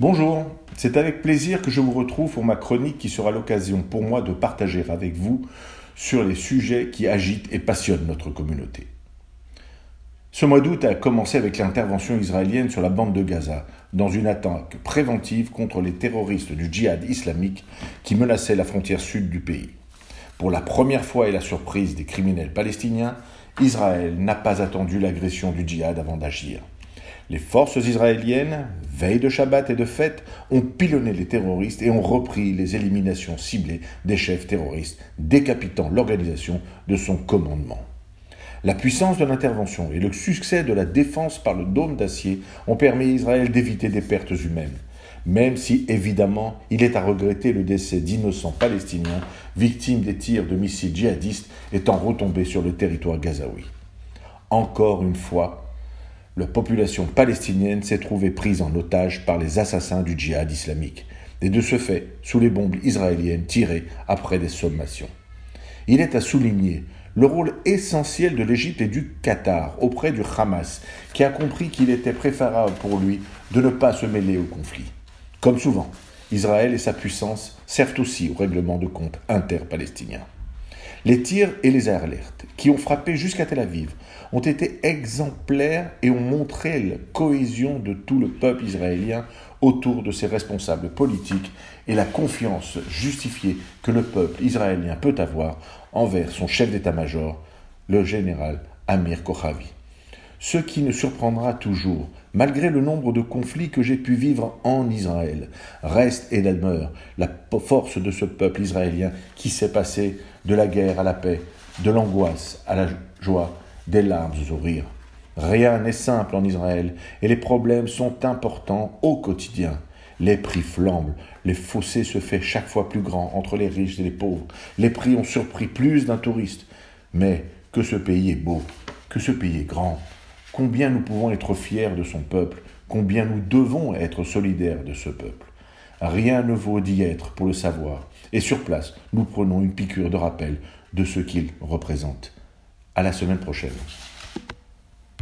Bonjour, c'est avec plaisir que je vous retrouve pour ma chronique qui sera l'occasion pour moi de partager avec vous sur les sujets qui agitent et passionnent notre communauté. Ce mois d'août a commencé avec l'intervention israélienne sur la bande de Gaza, dans une attaque préventive contre les terroristes du djihad islamique qui menaçaient la frontière sud du pays. Pour la première fois et la surprise des criminels palestiniens, Israël n'a pas attendu l'agression du djihad avant d'agir. Les forces israéliennes, veille de Shabbat et de fête, ont pilonné les terroristes et ont repris les éliminations ciblées des chefs terroristes, décapitant l'organisation de son commandement. La puissance de l'intervention et le succès de la défense par le dôme d'acier ont permis à Israël d'éviter des pertes humaines, même si évidemment il est à regretter le décès d'innocents palestiniens victimes des tirs de missiles djihadistes étant retombés sur le territoire gazaoui. Encore une fois, la population palestinienne s'est trouvée prise en otage par les assassins du djihad islamique, et de ce fait sous les bombes israéliennes tirées après des sommations. Il est à souligner le rôle essentiel de l'Égypte et du Qatar auprès du Hamas, qui a compris qu'il était préférable pour lui de ne pas se mêler au conflit. Comme souvent, Israël et sa puissance servent aussi au règlement de compte interpalestinien. Les tirs et les alertes qui ont frappé jusqu'à Tel Aviv ont été exemplaires et ont montré la cohésion de tout le peuple israélien autour de ses responsables politiques et la confiance justifiée que le peuple israélien peut avoir envers son chef d'état-major, le général Amir Kochavi. Ce qui ne surprendra toujours, malgré le nombre de conflits que j'ai pu vivre en Israël, reste et demeure la force de ce peuple israélien qui s'est passé de la guerre à la paix, de l'angoisse à la joie, des larmes aux rires. Rien n'est simple en Israël et les problèmes sont importants au quotidien. Les prix flambent, les fossés se font chaque fois plus grands entre les riches et les pauvres. Les prix ont surpris plus d'un touriste. Mais que ce pays est beau, que ce pays est grand, combien nous pouvons être fiers de son peuple, combien nous devons être solidaires de ce peuple? Rien ne vaut d'y être pour le savoir, et sur place, nous prenons une piqûre de rappel de ce qu'il représente. À la semaine prochaine.